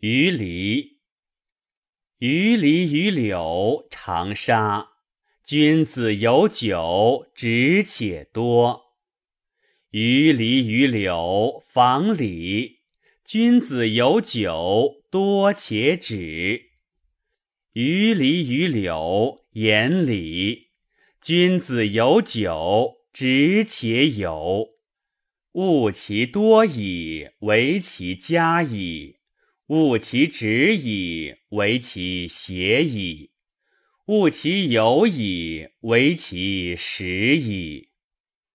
于离，于离于柳长沙。君子有酒，直且多。于离于柳，房里。君子有酒，多且止。于离于柳，言里。君子有酒，直且有。物其多矣，为其佳矣；物其直矣，为其邪矣；物其有矣，为其实矣。